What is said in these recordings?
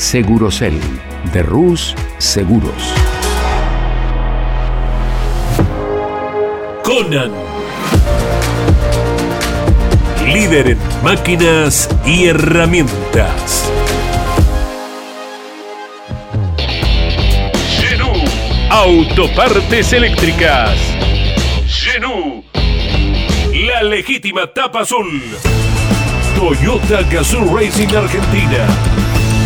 Segurocel de Rus Seguros. Conan. Líder en máquinas y herramientas. Genú. Autopartes eléctricas. Genú. La legítima tapa azul. Toyota Gazoo Racing Argentina.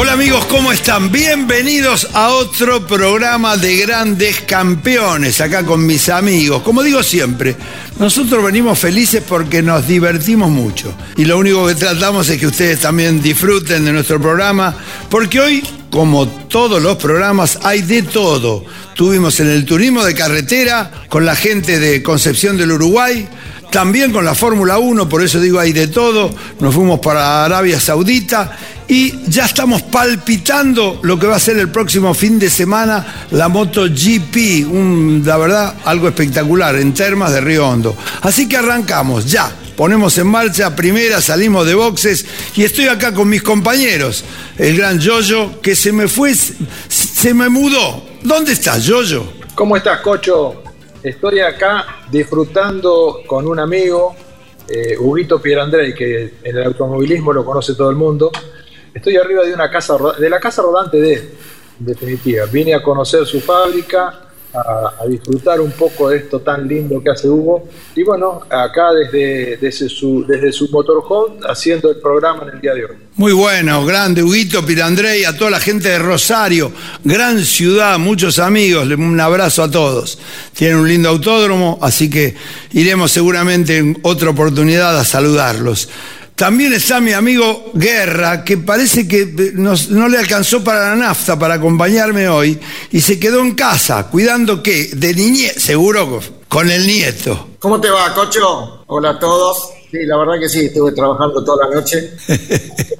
Hola amigos, ¿cómo están? Bienvenidos a otro programa de grandes campeones, acá con mis amigos. Como digo siempre, nosotros venimos felices porque nos divertimos mucho. Y lo único que tratamos es que ustedes también disfruten de nuestro programa, porque hoy, como todos los programas, hay de todo. Tuvimos en el turismo de carretera con la gente de Concepción del Uruguay, también con la Fórmula 1, por eso digo hay de todo. Nos fuimos para Arabia Saudita y ya estamos palpitando lo que va a ser el próximo fin de semana la MotoGP, un, la verdad algo espectacular en Termas de Río Hondo. Así que arrancamos ya. Ponemos en marcha primera, salimos de boxes y estoy acá con mis compañeros. El gran Yoyo, que se me fue, se me mudó. ¿Dónde estás, Yoyo? ¿Cómo estás, Cocho? Estoy acá disfrutando con un amigo, eh, Huguito Pierandrey, que en el automovilismo lo conoce todo el mundo. Estoy arriba de una casa de la casa rodante de, en definitiva. Vine a conocer su fábrica, a, disfrutar un poco de esto tan lindo que hace Hugo. Y bueno, acá desde, desde, su, desde su motorhome haciendo el programa en el día de hoy. Muy bueno, grande Huguito Pirandrey, a toda la gente de Rosario, gran ciudad, muchos amigos, un abrazo a todos. Tienen un lindo autódromo, así que iremos seguramente en otra oportunidad a saludarlos. También está mi amigo Guerra, que parece que nos, no le alcanzó para la nafta para acompañarme hoy y se quedó en casa, cuidando qué, de niñez, seguro con el nieto. ¿Cómo te va, Cocho? Hola a todos. Sí, la verdad que sí, estuve trabajando toda la noche.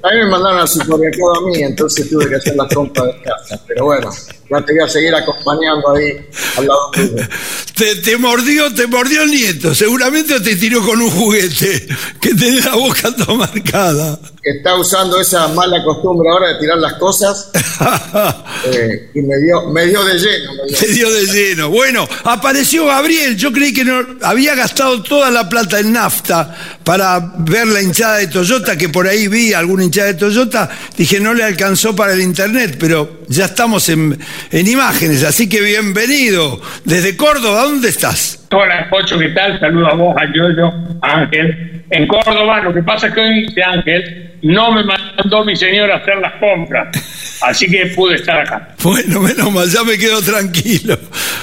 A mí me mandaron al supermercado a mí, entonces tuve que hacer las compras de casa. Pero bueno, ya te voy a seguir acompañando ahí al lado tuyo. Te, te, mordió, te mordió el nieto. Seguramente te tiró con un juguete que tiene la boca toda marcada. Está usando esa mala costumbre ahora de tirar las cosas. eh, y me dio, me dio de lleno. Me dio. Te dio de lleno. Bueno, apareció Gabriel. Yo creí que no había gastado toda la plata en nafta para ver la hinchada de Toyota, que por ahí vi alguna hinchada de Toyota. Dije, no le alcanzó para el internet, pero ya estamos en, en imágenes. Así que bienvenido. Desde Córdoba, ¿dónde estás? Hola, Pocho, ¿qué tal? Saludos a vos, a Yoyo, a Ángel. En Córdoba, lo que pasa es que hoy, de Ángel, no me mandó mi señora hacer las compras. Así que pude estar acá. Bueno, menos mal, ya me quedo tranquilo.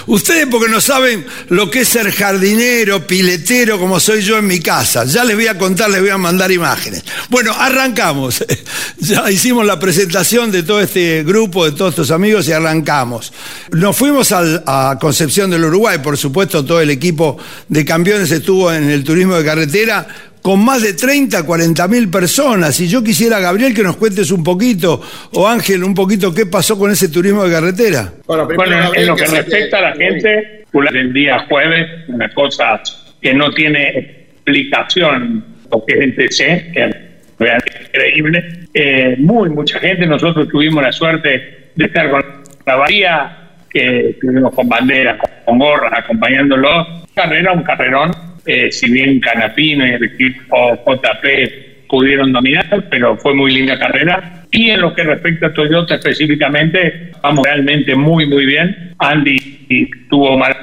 Ustedes porque no saben lo que es ser jardinero, piletero, como soy yo en mi casa. Ya les voy a contar, les voy a mandar imágenes. Bueno, arrancamos. Ya hicimos la presentación de todo este grupo, de todos estos amigos y arrancamos. Nos fuimos a Concepción del Uruguay, por supuesto, todo el equipo de campeones estuvo en el turismo de carretera con más de 30, 40 mil personas. Y yo quisiera, Gabriel, que nos cuentes un poquito, o Ángel, un poquito qué pasó con ese turismo de carretera. Bueno, en lo que, respecta a la gente, el día jueves, una cosa que no tiene explicación, porque es el TC, que es realmente increíble. Eh, muy, mucha gente, nosotros tuvimos la suerte de estar con la bahía, que estuvimos con banderas, con gorras, acompañándolo. Carrera, un carrerón eh, si bien Canapino y el equipo JP pudieron dominar, pero fue muy linda carrera. Y en lo que respecta a Toyota específicamente, vamos realmente muy, muy bien. Andy tuvo mal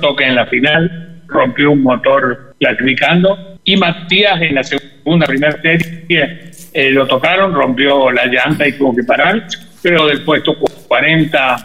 toque en la final, rompió un motor clasificando. Y Matías en la segunda, primera serie, eh, lo tocaron, rompió la llanta y tuvo que parar. Pero del puesto 40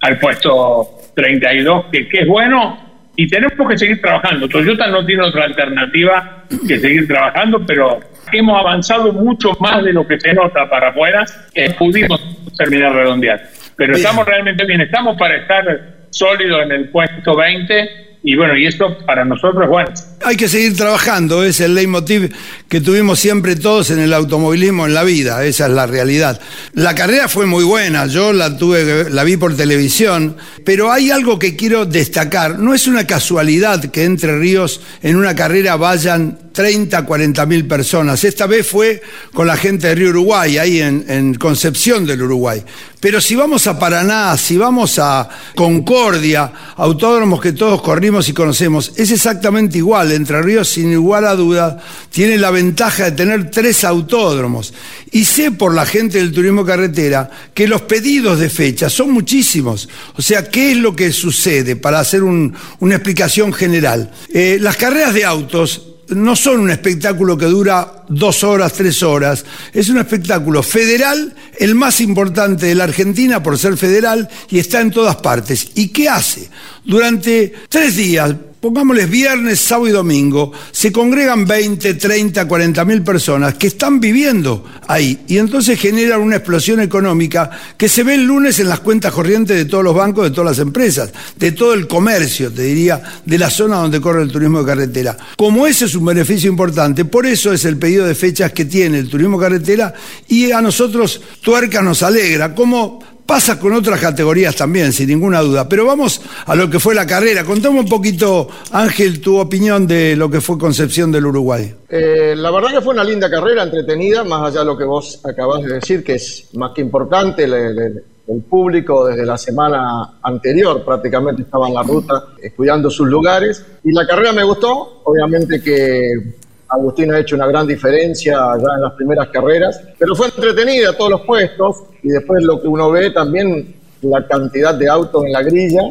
al puesto 32, que, que es bueno, y tenemos que seguir trabajando. Toyota no tiene otra alternativa que seguir trabajando, pero hemos avanzado mucho más de lo que se nota para afuera. Eh, pudimos terminar redondear. Pero estamos realmente bien, estamos para estar sólidos en el puesto 20 y bueno, y esto para nosotros es bueno. Hay que seguir trabajando, es el leitmotiv que tuvimos siempre todos en el automovilismo en la vida, esa es la realidad. La carrera fue muy buena, yo la tuve, la vi por televisión, pero hay algo que quiero destacar, no es una casualidad que Entre Ríos en una carrera vayan 30, 40 mil personas. Esta vez fue con la gente de Río Uruguay, ahí en, en, Concepción del Uruguay. Pero si vamos a Paraná, si vamos a Concordia, autódromos que todos corrimos y conocemos, es exactamente igual. Entre Ríos, sin igual a duda, tiene la ventaja de tener tres autódromos. Y sé por la gente del turismo carretera que los pedidos de fecha son muchísimos. O sea, ¿qué es lo que sucede? Para hacer una explicación general. Eh, las carreras de autos no son un espectáculo que dura dos horas, tres horas. Es un espectáculo federal, el más importante de la Argentina por ser federal y está en todas partes. ¿Y qué hace? Durante tres días, pongámosles viernes, sábado y domingo, se congregan 20, 30, 40 mil personas que están viviendo ahí y entonces generan una explosión económica que se ve el lunes en las cuentas corrientes de todos los bancos, de todas las empresas, de todo el comercio, te diría, de la zona donde corre el turismo de carretera. Como ese es un beneficio importante, por eso es el pedido de fechas que tiene el turismo carretera y a nosotros Tuerca nos alegra. Como Pasa con otras categorías también, sin ninguna duda. Pero vamos a lo que fue la carrera. Contame un poquito, Ángel, tu opinión de lo que fue Concepción del Uruguay. Eh, la verdad que fue una linda carrera, entretenida, más allá de lo que vos acabás de decir, que es más que importante. el público desde la semana anterior prácticamente estaba en la ruta estudiando sus lugares. Y la carrera me gustó, obviamente que Agustín ha hecho una gran diferencia ya en las primeras carreras, pero fue entretenida todos los puestos y después lo que uno ve también la cantidad de autos en la grilla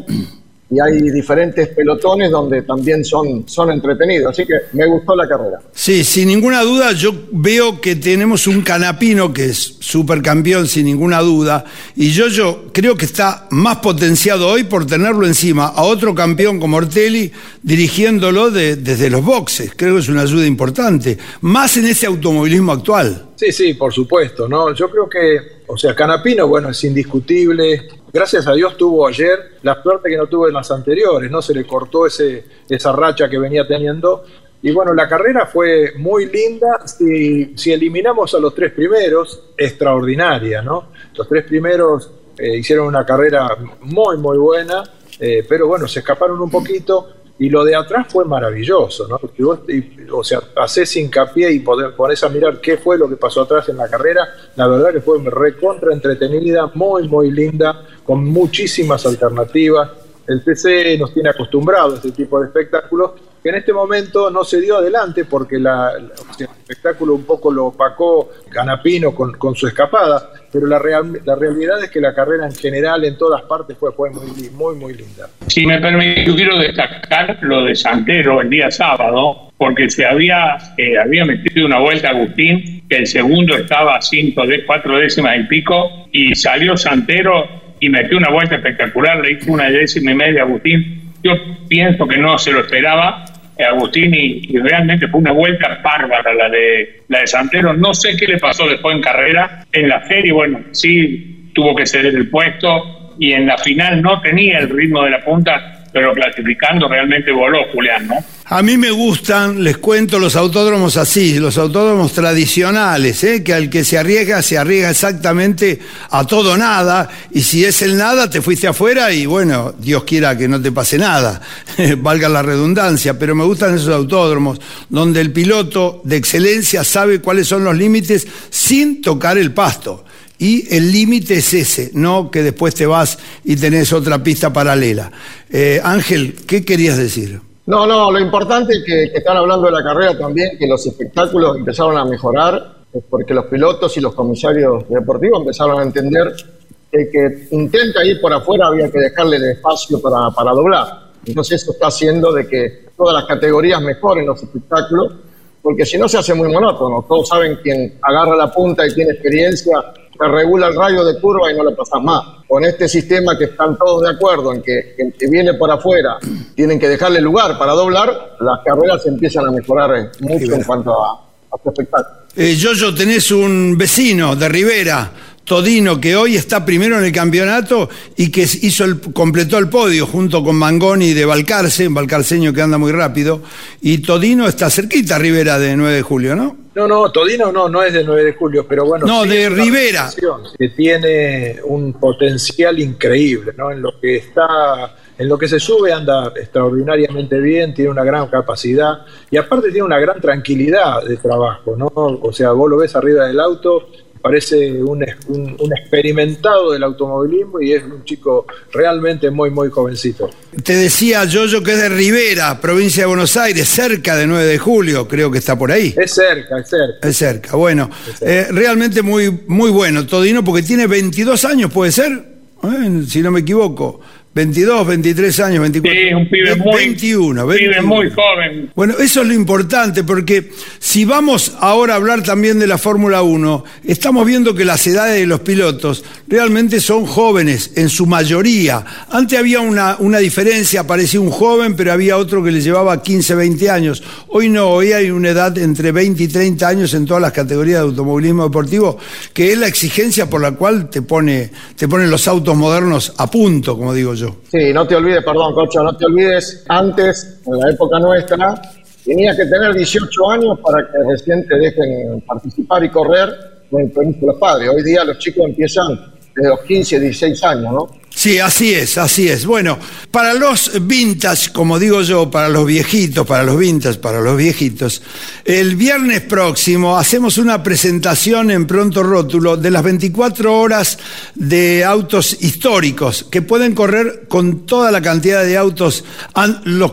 y hay diferentes pelotones donde también son, son entretenidos. Así que me gustó la carrera. Sí, sin ninguna duda, yo veo que tenemos un canapino que es supercampeón, sin ninguna duda, y yo, yo creo que está más potenciado hoy por tenerlo encima a otro campeón como Ortelli dirigiéndolo desde los boxes. Creo que es una ayuda importante, más en ese automovilismo actual. Sí, sí, por supuesto, ¿no? Yo creo que, o sea, Canapino, bueno, es indiscutible, gracias a Dios tuvo ayer la suerte que no tuvo en las anteriores, ¿no? Se le cortó ese, esa racha que venía teniendo. Y bueno, la carrera fue muy linda. Si, si eliminamos a los tres primeros, extraordinaria, ¿no? Los tres primeros eh, hicieron una carrera muy, muy buena, eh, pero bueno, se escaparon un poquito. Y lo de atrás fue maravilloso, ¿no? Porque vos, o sea, haces hincapié y pones a mirar qué fue lo que pasó atrás en la carrera. La verdad que fue recontra entretenida, muy, muy linda, con muchísimas alternativas. El TC nos tiene acostumbrados a este tipo de espectáculos, que en este momento no se dio adelante porque el espectáculo un poco lo opacó Canapino con, su escapada, pero la, la realidad es que la carrera en general en todas partes fue, fue muy, muy, muy linda. Si me permite, yo quiero destacar lo de Santero el día sábado, porque se había, eh, había metido una vuelta Agustín, que el segundo estaba a cinco, de cuatro décimas y pico, y salió Santero y metió una vuelta espectacular, le hizo una décima y media a Agustín. Yo pienso que no se lo esperaba eh, Agustín y, realmente fue una vuelta bárbara la de la de Santero. No sé qué le pasó después en carrera. En la serie, bueno, sí tuvo que ceder el puesto y en la final no tenía el ritmo de la punta pero clasificando realmente voló Julián, ¿no? A mí me gustan, les cuento, los autódromos así, los autódromos tradicionales, ¿eh? que al que se arriesga, se arriesga exactamente a todo nada, y si es el nada, te fuiste afuera y bueno, Dios quiera que no te pase nada, valga la redundancia, pero me gustan esos autódromos donde el piloto de excelencia sabe cuáles son los límites sin tocar el pasto. Y el límite es ese, no que después te vas y tenés otra pista paralela. Eh, Ángel, ¿qué querías decir? No, no, lo importante es que, están hablando de la carrera también, que los espectáculos empezaron a mejorar, porque los pilotos y los comisarios deportivos empezaron a entender que, que intenta ir por afuera había que dejarle el espacio para, para doblar. Entonces eso está haciendo de que todas las categorías mejoren los espectáculos, porque si no se hace muy monótono. Todos saben quién agarra la punta y tiene experiencia se regula el radio de curva y no le pasas más. Con este sistema que están todos de acuerdo en que viene por afuera tienen que dejarle lugar para doblar, las carreras empiezan a mejorar eh, mucho en cuanto a, a su espectáculo. Eh, Yoyo, tenés un vecino de Rivera Todino, que hoy está primero en el campeonato y que hizo el, completó el podio junto con Mangoni de Balcarce, un balcarceño que anda muy rápido, y Todino está cerquita, Rivera, de 9 de julio, ¿no? No, no, Todino no, no es de 9 de julio, pero bueno. No, de Rivera. Que tiene un potencial increíble, ¿no? En lo que está, en lo que se sube anda extraordinariamente bien, tiene una gran capacidad y aparte tiene una gran tranquilidad de trabajo, ¿no? O sea, vos lo ves arriba del auto parece un, un, experimentado del automovilismo y es un chico realmente muy, muy jovencito. Te decía yo que es de Rivera, provincia de Buenos Aires, cerca de 9 de julio, creo que está por ahí. Es cerca, es cerca. Es cerca, bueno. Eh, realmente muy, muy bueno, Todino, porque tiene 22 años, ¿puede ser? Eh, si no me equivoco. 22, 23 años, 24. Sí, un pibe muy, 21, muy joven. Bueno, eso es lo importante, porque si vamos ahora a hablar también de la Fórmula 1, estamos viendo que las edades de los pilotos realmente son jóvenes, en su mayoría. Antes había una, una diferencia, parecía un joven, pero había otro que le llevaba 15, 20 años. Hoy no, hoy hay una edad entre 20 y 30 años en todas las categorías de automovilismo deportivo, que es la exigencia por la cual te, pone, te ponen los autos modernos a punto, como digo yo. Sí, no te olvides, perdón, Cocho, no te olvides, antes, en la época nuestra, tenías que tener 18 años para que recién te dejen participar y correr con el de los padres. Hoy día los chicos empiezan desde los 15, 16 años, ¿no? Sí, así es, así es. Bueno, para los vintage, como digo yo, para los viejitos, para los vintage, para los viejitos, el viernes próximo hacemos una presentación en Pronto Rótulo de las 24 horas de autos históricos que pueden correr con toda la cantidad de autos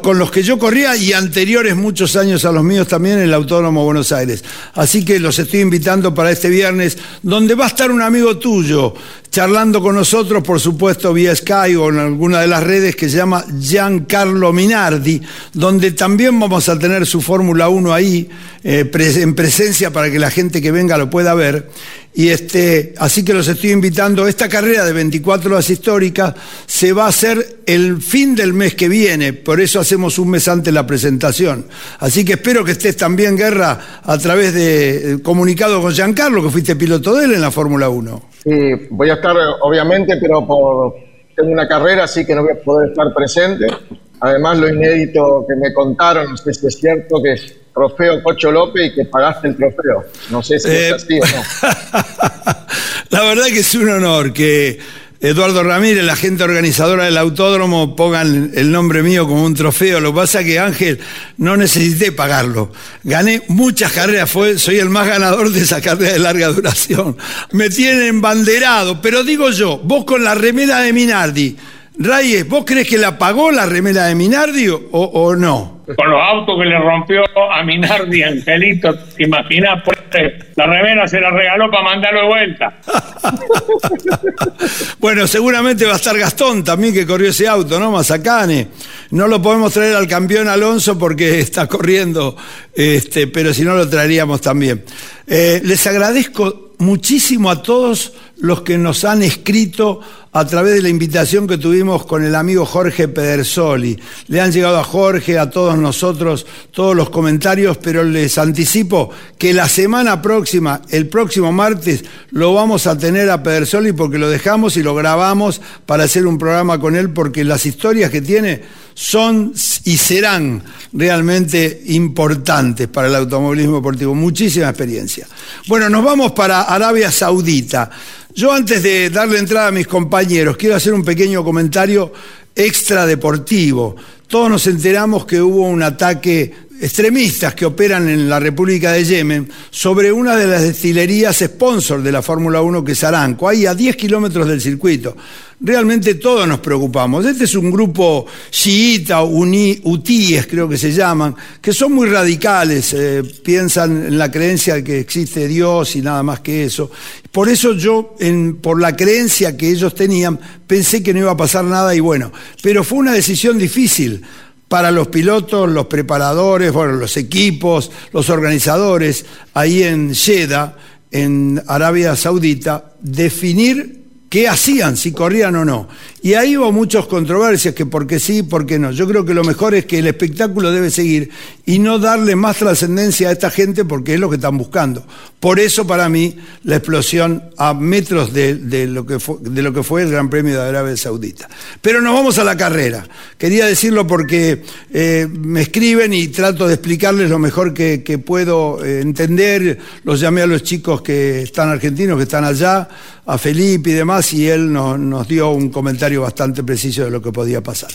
con los que yo corría y anteriores muchos años a los míos también en el Autódromo Buenos Aires. Así que los estoy invitando para este viernes, donde va a estar un amigo tuyo charlando con nosotros, por supuesto, vía Sky o en alguna de las redes que se llama Giancarlo Minardi, donde también vamos a tener su Fórmula 1 ahí eh, en presencia para que la gente que venga lo pueda ver. Y este, así que los estoy invitando. Esta carrera de 24 horas históricas se va a hacer el fin del mes que viene, por eso hacemos un mes antes la presentación. Así que espero que estés también, Guerra, a través de eh, comunicado con Giancarlo, que fuiste piloto de él en la Fórmula 1. Sí, voy a estar, obviamente, pero por, tengo una carrera, así que no voy a poder estar presente. Además, lo inédito que me contaron, no sé si es cierto, que es trofeo Cocho López y que pagaste el trofeo. No sé si es eh, así o no. La verdad que es un honor que Eduardo Ramírez, la gente organizadora del autódromo, pongan el nombre mío como un trofeo. Lo que pasa es que Ángel no necesité pagarlo. Gané muchas carreras, fue, soy el más ganador de esa carrera de larga duración. Me tienen banderado, pero digo yo, vos con la remera de Minardi, Reyes, ¿vos crees que la pagó la remera de Minardi o, no? Con los autos que le rompió a Minardi, Angelito, ¿te imaginas? Pues, la remera se la regaló para mandarlo de vuelta. bueno, seguramente va a estar Gastón también que corrió ese auto, ¿no? Mazacane. No lo podemos traer al campeón Alonso porque está corriendo, este, pero si no lo traeríamos también. Eh, les agradezco muchísimo a todos los que nos han escrito a través de la invitación que tuvimos con el amigo Jorge Pedersoli. Le han llegado a Jorge, a todos nosotros, todos los comentarios, pero les anticipo que la semana próxima, el próximo martes, lo vamos a tener a Pedersoli porque lo dejamos y lo grabamos para hacer un programa con él porque las historias que tiene son y serán realmente importantes para el automovilismo deportivo. Muchísima experiencia. Bueno, nos vamos para Arabia Saudita. Yo antes de darle entrada a mis compañeros, quiero hacer un pequeño comentario extra deportivo. Todos nos enteramos que hubo un ataque extremistas que operan en la República de Yemen sobre una de las destilerías sponsor de la Fórmula 1 que es Aranco, ahí a 10 kilómetros del circuito. Realmente todos nos preocupamos. Este es un grupo chiita, utíes creo que se llaman, que son muy radicales, eh, piensan en la creencia de que existe Dios y nada más que eso. Por eso yo, por la creencia que ellos tenían, pensé que no iba a pasar nada y bueno, pero fue una decisión difícil para los pilotos, los preparadores, bueno, los equipos, los organizadores, ahí en Jeddah, en Arabia Saudita, definir qué hacían, si corrían o no. Y ahí hubo muchas controversias, que por qué sí, por qué no. Yo creo que lo mejor es que el espectáculo debe seguir y no darle más trascendencia a esta gente porque es lo que están buscando. Por eso para mí la explosión a metros de, lo, que fue, el Gran Premio de Arabia Saudita. Pero nos vamos a la carrera. Quería decirlo porque eh, me escriben y trato de explicarles lo mejor que, puedo eh, entender. Los llamé a los chicos que están argentinos, que están allá, a Felipe y demás, y él nos dio un comentario bastante preciso de lo que podía pasar.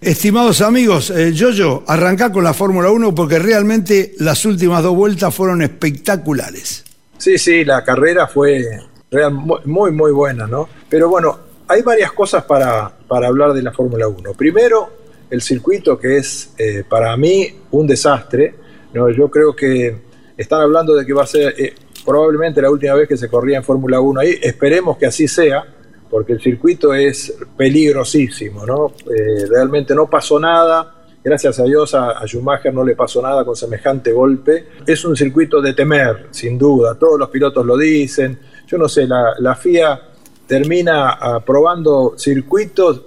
Estimados amigos, eh, yo arrancá con la Fórmula 1 porque realmente las últimas dos vueltas fueron espectaculares. Sí, sí, la carrera fue muy, muy buena, ¿no? Pero bueno, hay varias cosas para, para hablar de la Fórmula 1. Primero, el circuito que es eh, para mí un desastre. ¿no? Yo creo que están hablando de que va a ser eh, probablemente la última vez que se corría en Fórmula 1 ahí. Esperemos que así sea porque el circuito es peligrosísimo, ¿no? Eh, realmente no pasó nada, gracias a Dios a, Schumacher no le pasó nada con semejante golpe. Es un circuito de temer, sin duda, todos los pilotos lo dicen. Yo no sé, la, FIA termina aprobando circuitos,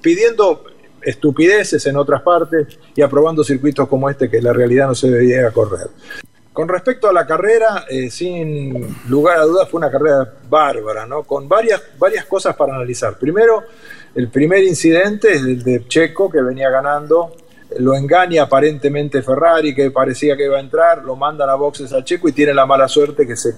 pidiendo estupideces en otras partes y aprobando circuitos como este que la realidad no se debería correr. Con respecto a la carrera, eh, sin lugar a dudas fue una carrera bárbara, ¿no? Con varias, varias cosas para analizar. Primero, el primer incidente es el de Checo, que venía ganando, lo engaña aparentemente Ferrari, que parecía que iba a entrar, lo mandan a boxes a Checo y tiene la mala suerte que se,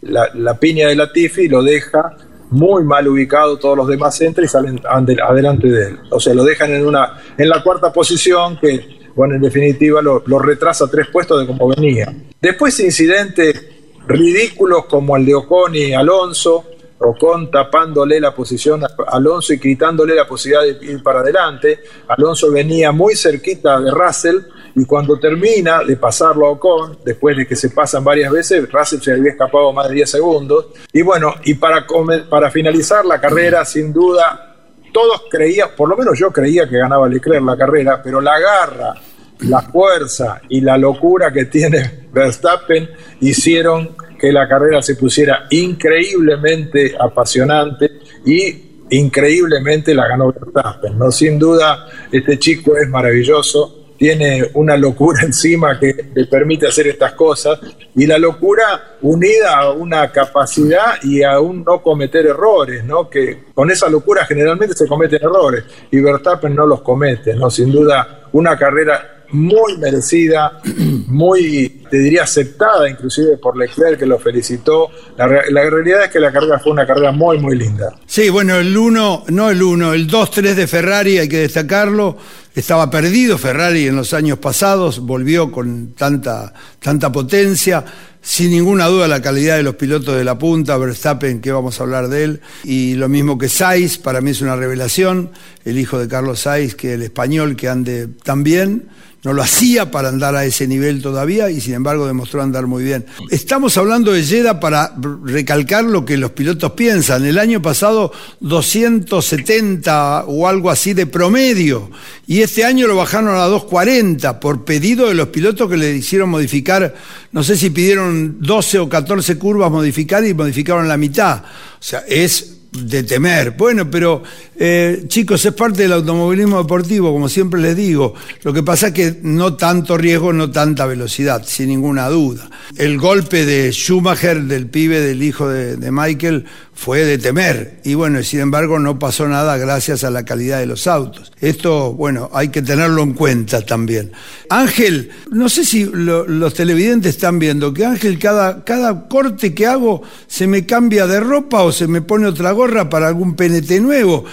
la, piña de Latifi lo deja muy mal ubicado, todos los demás entran y salen adelante de él. O sea, lo dejan en, una, en la cuarta posición que bueno, en definitiva lo, retrasa tres puestos de como venía. Después incidentes ridículos como el de Ocon y Alonso, Ocon tapándole la posición a Alonso y quitándole la posibilidad de ir para adelante. Alonso venía muy cerquita de Russell y cuando termina de pasarlo a Ocon, después de que se pasan varias veces, Russell se había escapado más de 10 segundos. Y bueno, y para, para finalizar la carrera, sin duda, todos creían, por lo menos yo creía que ganaba Leclerc la carrera, pero la garra, la fuerza y la locura que tiene Verstappen hicieron que la carrera se pusiera increíblemente apasionante y increíblemente la ganó Verstappen. ¿no? Sin duda, este chico es maravilloso tiene una locura encima que le permite hacer estas cosas y la locura unida a una capacidad y a un no cometer errores, ¿no? Que con esa locura generalmente se cometen errores y Verstappen no los comete, ¿no? Sin duda una carrera muy merecida, muy, te diría, aceptada inclusive por Leclerc, que lo felicitó. La, realidad es que la carrera fue una carrera muy, muy linda. Sí, bueno, el 1, no el 1, el 2-3 de Ferrari, hay que destacarlo. Estaba perdido Ferrari en los años pasados, volvió con tanta, tanta potencia. Sin ninguna duda la calidad de los pilotos de la punta, Verstappen, que vamos a hablar de él, y lo mismo que Sainz, para mí es una revelación, el hijo de Carlos Sainz, que el español que ande tan bien, no lo hacía para andar a ese nivel todavía y sin embargo demostró andar muy bien. Estamos hablando de Jeddah para recalcar lo que los pilotos piensan. El año pasado 270 o algo así de promedio y este año lo bajaron a 240 por pedido de los pilotos que le hicieron modificar, no sé si pidieron 12 o 14 curvas modificar y modificaron la mitad. O sea, es de temer. Bueno, pero eh, chicos, es parte del automovilismo deportivo, como siempre les digo. Lo que pasa es que no tanto riesgo, no tanta velocidad, sin ninguna duda. El golpe de Schumacher, del pibe, del hijo de, de Michael, fue de temer. Y bueno, sin embargo no pasó nada gracias a la calidad de los autos. Esto, bueno, hay que tenerlo en cuenta también. Ángel, no sé si los televidentes están viendo que Ángel cada, cada corte que hago se me cambia de ropa o se me pone otra gorra para algún PNT nuevo.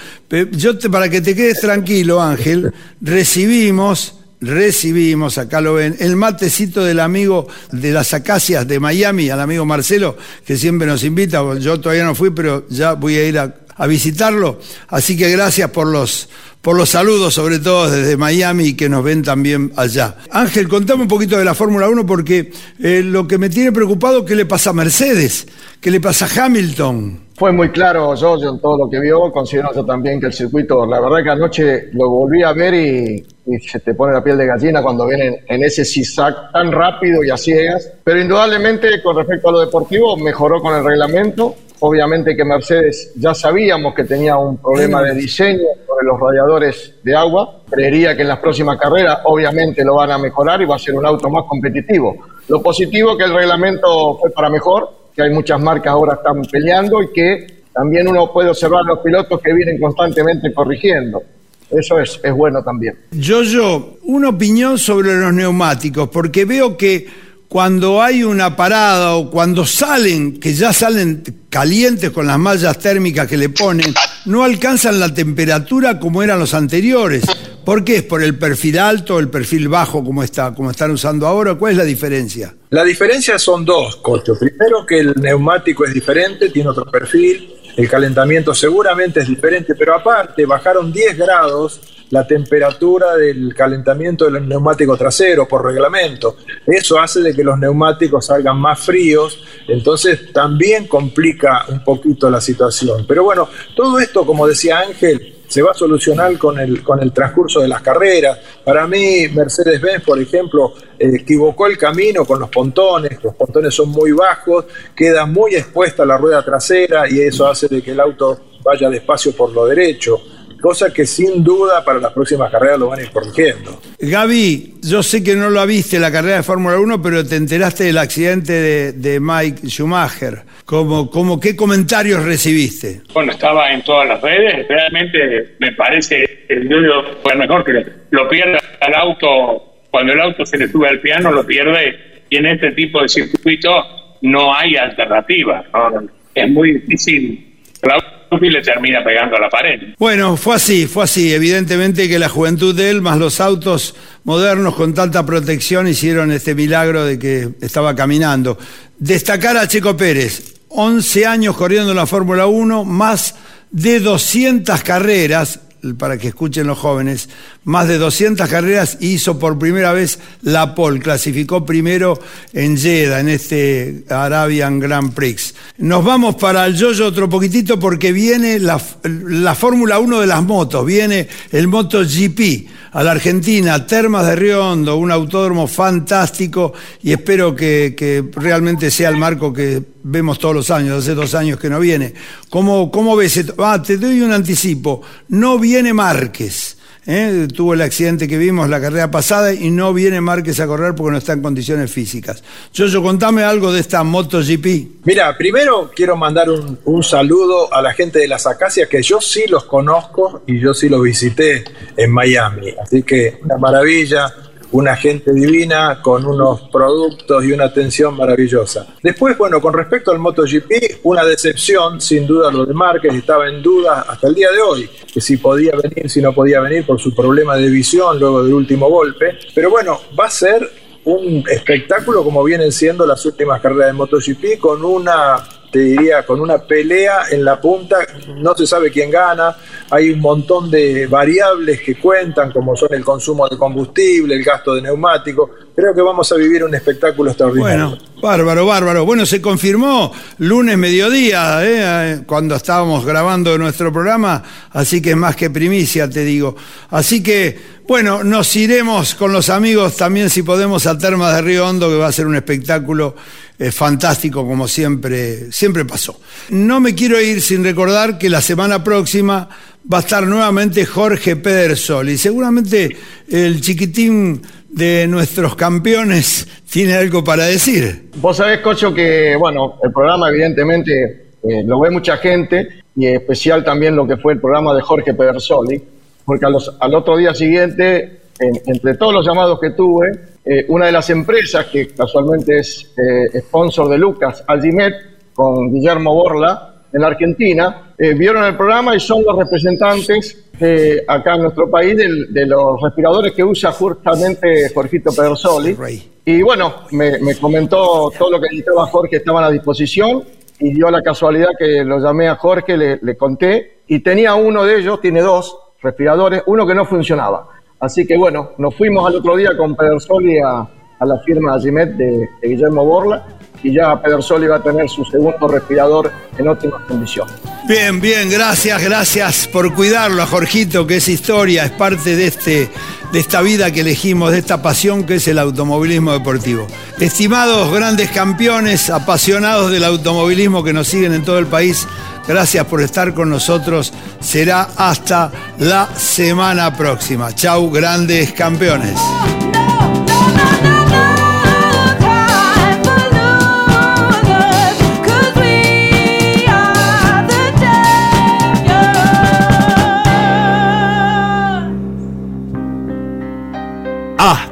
Yo te, para que te quedes tranquilo, Ángel, recibimos recibimos, acá lo ven, el matecito del amigo de las acacias de Miami, al amigo Marcelo, que siempre nos invita, yo todavía no fui, pero ya voy a ir a, visitarlo. Así que gracias por los, por los saludos, sobre todo desde Miami, que nos ven también allá. Ángel, contame un poquito de la Fórmula 1, porque eh, lo que me tiene preocupado, ¿qué le pasa a Mercedes? ¿Qué le pasa a Hamilton? Fue muy claro, George, en todo lo que vio. Considero yo también que el circuito, la verdad que anoche lo volví a ver y, se te pone la piel de gallina cuando vienen en ese zigzag tan rápido y a ciegas. Pero indudablemente, con respecto a lo deportivo, mejoró con el reglamento. Obviamente que Mercedes ya sabíamos que tenía un problema de diseño sobre los radiadores de agua. Creería que en las próximas carreras obviamente lo van a mejorar y va a ser un auto más competitivo. Lo positivo que el reglamento fue para mejor, que hay muchas marcas ahora están peleando y que también uno puede observar los pilotos que vienen constantemente corrigiendo. Eso es, es bueno también. Yo, yo, una opinión sobre los neumáticos, porque veo que cuando hay una parada o cuando salen, que ya salen calientes con las mallas térmicas que le ponen, no alcanzan la temperatura como eran los anteriores. ¿Por qué? ¿Es por el perfil alto o el perfil bajo como, está, como están usando ahora? ¿Cuál es la diferencia? La diferencia son dos, Cocho. Primero que el neumático es diferente, tiene otro perfil, el calentamiento seguramente es diferente, pero aparte bajaron 10 grados la temperatura del calentamiento del neumático trasero por reglamento. Eso hace de que los neumáticos salgan más fríos, entonces también complica un poquito la situación. Pero bueno, todo esto, como decía Ángel, se va a solucionar con el, con el transcurso de las carreras. Para mí, Mercedes-Benz, por ejemplo, equivocó el camino con los pontones, los pontones son muy bajos, queda muy expuesta la rueda trasera y eso hace de que el auto vaya despacio por lo derecho cosa que sin duda para las próximas carreras lo van a ir corrigiendo. Gaby, yo sé que no lo viste la carrera de Fórmula 1, pero te enteraste del accidente de, Mike Schumacher. ¿Cómo, cómo, ¿Qué comentarios recibiste? Bueno, estaba en todas las redes, realmente me parece el fue mejor que lo pierda al auto, cuando el auto se le sube al piano, lo pierde, y en este tipo de circuito no hay alternativa. Es muy difícil y le termina pegando a la pared. Bueno, fue así, fue así. Evidentemente que la juventud de él, más los autos modernos con tanta protección, hicieron este milagro de que estaba caminando. Destacar a Checo Pérez, 11 años corriendo en la Fórmula 1, más de 200 carreras, para que escuchen los jóvenes, más de 200 carreras hizo por primera vez la pole, clasificó primero en Jeddah, en este Arabian Grand Prix. Nos vamos para el yoyo otro poquitito porque viene la, la Fórmula 1 de las motos, viene el MotoGP a la Argentina, Termas de Río Hondo, un autódromo fantástico y espero que, que realmente sea el marco que vemos todos los años, hace dos años que no viene. ¿Cómo, cómo ves? Ah, te doy un anticipo, no viene Márquez. ¿Eh? tuvo el accidente que vimos la carrera pasada y no viene Márquez a correr porque no está en condiciones físicas. Yoyo, contame algo de esta MotoGP. Mira, primero quiero mandar un, un, saludo a la gente de las Acacias, que yo sí los conozco y yo sí los visité en Miami. Así que una maravilla una gente divina con unos productos y una atención maravillosa. Después, bueno, con respecto al MotoGP, una decepción, sin duda lo de Márquez estaba en duda hasta el día de hoy, que si podía venir, si no podía venir por su problema de visión luego del último golpe. Pero bueno, va a ser un espectáculo como vienen siendo las últimas carreras de MotoGP con una te diría, con una pelea en la punta, no se sabe quién gana, hay un montón de variables que cuentan, como son el consumo de combustible, el gasto de neumáticos. Creo que vamos a vivir un espectáculo extraordinario. Bueno, bárbaro, bárbaro. Bueno, se confirmó lunes mediodía, ¿eh? cuando estábamos grabando nuestro programa, así que es más que primicia, te digo. Así que, bueno, nos iremos con los amigos también, si podemos, a Termas de Río Hondo, que va a ser un espectáculo eh, fantástico como siempre, siempre pasó. No me quiero ir sin recordar que la semana próxima va a estar nuevamente Jorge Pedersol y seguramente el chiquitín de nuestros campeones tiene algo para decir. Vos sabés, Cocho, que bueno, el programa evidentemente eh, lo ve mucha gente y especial también lo que fue el programa de Jorge Pedersoli, porque al otro día siguiente, entre todos los llamados que tuve, eh, una de las empresas que casualmente es eh, sponsor de Lucas, Algimet, con Guillermo Borla, en la Argentina, eh, vieron el programa y son los representantes acá en nuestro país de, los respiradores que usa justamente Jorgito Pedersoli. Y bueno, me, comentó todo lo que necesitaba Jorge estaban a disposición y dio la casualidad que lo llamé a Jorge, le, le conté y tenía uno de ellos, tiene dos respiradores, uno que no funcionaba. Así que bueno, nos fuimos al otro día con Pedersoli a, a la firma de, de Guillermo Borla y ya Pedersoli va a tener su segundo respirador en óptimas condiciones. Bien, bien, gracias, gracias por cuidarlo a Jorgito, que es historia, es parte de, este, de esta vida que elegimos, de esta pasión que es el automovilismo deportivo. Estimados grandes campeones, apasionados del automovilismo que nos siguen en todo el país, gracias por estar con nosotros. Será hasta la semana próxima. Chau, grandes campeones.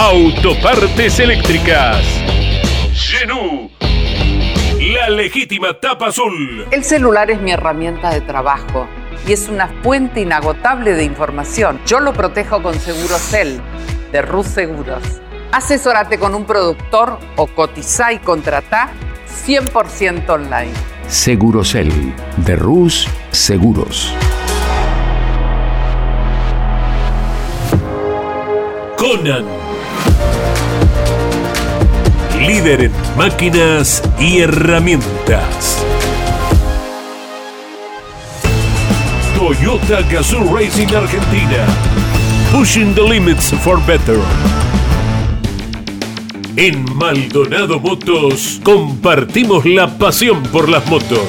Autopartes eléctricas. Genú, la legítima tapa azul. El celular es mi herramienta de trabajo y es una fuente inagotable de información. Yo lo protejo con Segurocel de Rus Seguros. Asesórate con un productor o cotiza y contrata 100% online. Segurosel de Rus Seguros. Conan. Líder en máquinas y herramientas. Toyota Gazoo Racing Argentina. Pushing the limits for better. En Maldonado Motos compartimos la pasión por las motos.